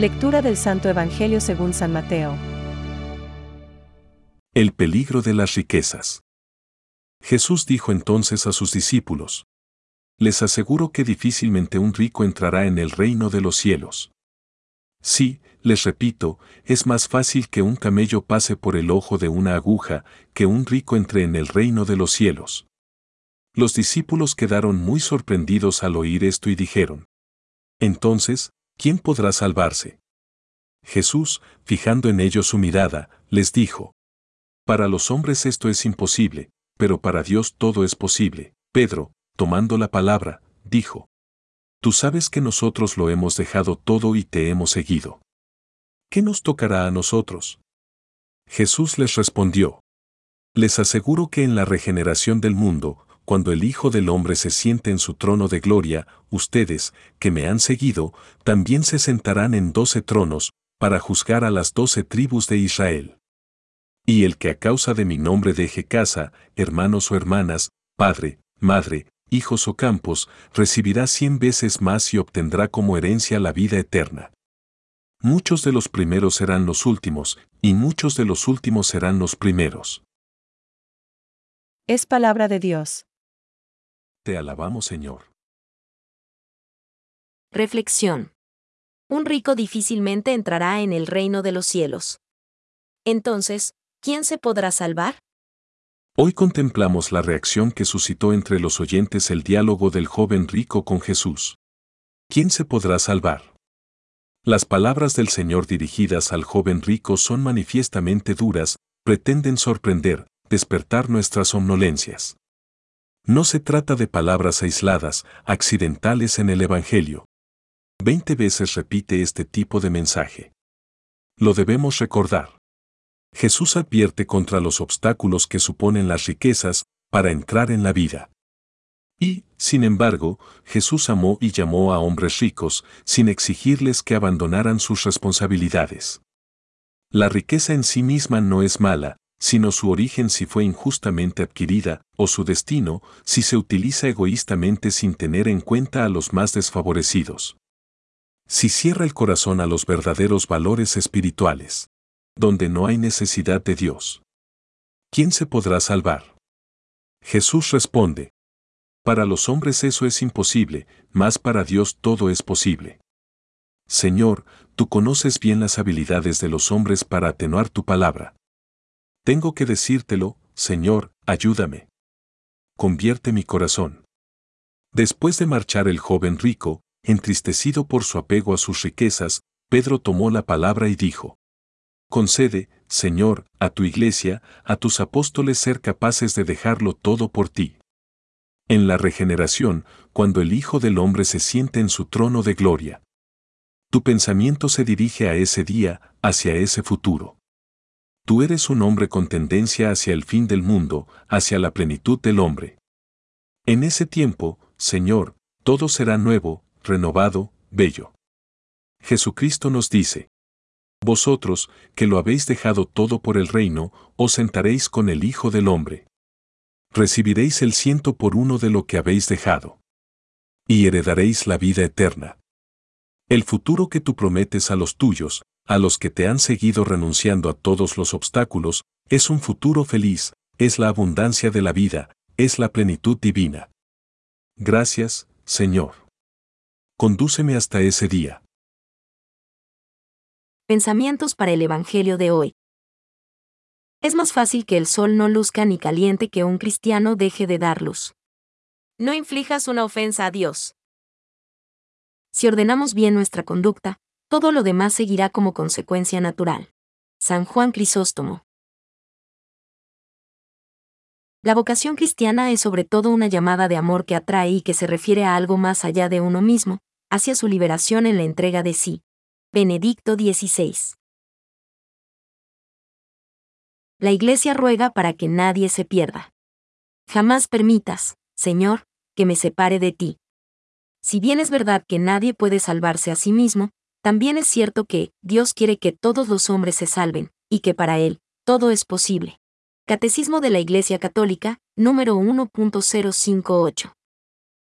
Lectura del Santo Evangelio según San Mateo. El peligro de las riquezas. Jesús dijo entonces a sus discípulos, Les aseguro que difícilmente un rico entrará en el reino de los cielos. Sí, les repito, es más fácil que un camello pase por el ojo de una aguja que un rico entre en el reino de los cielos. Los discípulos quedaron muy sorprendidos al oír esto y dijeron, Entonces, ¿quién podrá salvarse? Jesús, fijando en ellos su mirada, les dijo, Para los hombres esto es imposible, pero para Dios todo es posible. Pedro, tomando la palabra, dijo, Tú sabes que nosotros lo hemos dejado todo y te hemos seguido. ¿Qué nos tocará a nosotros? Jesús les respondió, Les aseguro que en la regeneración del mundo, cuando el Hijo del Hombre se siente en su trono de gloria, ustedes, que me han seguido, también se sentarán en doce tronos, para juzgar a las doce tribus de Israel. Y el que a causa de mi nombre deje casa, hermanos o hermanas, padre, madre, hijos o campos, recibirá cien veces más y obtendrá como herencia la vida eterna. Muchos de los primeros serán los últimos, y muchos de los últimos serán los primeros. Es palabra de Dios. Te alabamos, Señor. Reflexión. Un rico difícilmente entrará en el reino de los cielos. Entonces, ¿quién se podrá salvar? Hoy contemplamos la reacción que suscitó entre los oyentes el diálogo del joven rico con Jesús. ¿Quién se podrá salvar? Las palabras del Señor dirigidas al joven rico son manifiestamente duras, pretenden sorprender, despertar nuestras somnolencias. No se trata de palabras aisladas, accidentales en el Evangelio. Veinte veces repite este tipo de mensaje. Lo debemos recordar. Jesús advierte contra los obstáculos que suponen las riquezas para entrar en la vida. Y, sin embargo, Jesús amó y llamó a hombres ricos sin exigirles que abandonaran sus responsabilidades. La riqueza en sí misma no es mala, sino su origen si fue injustamente adquirida, o su destino si se utiliza egoístamente sin tener en cuenta a los más desfavorecidos. Si cierra el corazón a los verdaderos valores espirituales, donde no hay necesidad de Dios. ¿Quién se podrá salvar? Jesús responde, para los hombres eso es imposible, mas para Dios todo es posible. Señor, tú conoces bien las habilidades de los hombres para atenuar tu palabra. Tengo que decírtelo, Señor, ayúdame. Convierte mi corazón. Después de marchar el joven rico, entristecido por su apego a sus riquezas, Pedro tomó la palabra y dijo, Concede, Señor, a tu iglesia, a tus apóstoles ser capaces de dejarlo todo por ti. En la regeneración, cuando el Hijo del Hombre se siente en su trono de gloria. Tu pensamiento se dirige a ese día, hacia ese futuro. Tú eres un hombre con tendencia hacia el fin del mundo, hacia la plenitud del hombre. En ese tiempo, Señor, todo será nuevo, renovado, bello. Jesucristo nos dice, Vosotros, que lo habéis dejado todo por el reino, os sentaréis con el Hijo del Hombre recibiréis el ciento por uno de lo que habéis dejado. Y heredaréis la vida eterna. El futuro que tú prometes a los tuyos, a los que te han seguido renunciando a todos los obstáculos, es un futuro feliz, es la abundancia de la vida, es la plenitud divina. Gracias, Señor. Condúceme hasta ese día. Pensamientos para el Evangelio de hoy. Es más fácil que el sol no luzca ni caliente que un cristiano deje de dar luz. No inflijas una ofensa a Dios. Si ordenamos bien nuestra conducta, todo lo demás seguirá como consecuencia natural. San Juan Crisóstomo. La vocación cristiana es sobre todo una llamada de amor que atrae y que se refiere a algo más allá de uno mismo, hacia su liberación en la entrega de sí. Benedicto XVI. la Iglesia ruega para que nadie se pierda. Jamás permitas, Señor, que me separe de ti. Si bien es verdad que nadie puede salvarse a sí mismo, también es cierto que Dios quiere que todos los hombres se salven, y que para Él, todo es posible. Catecismo de la Iglesia Católica, número 1.058.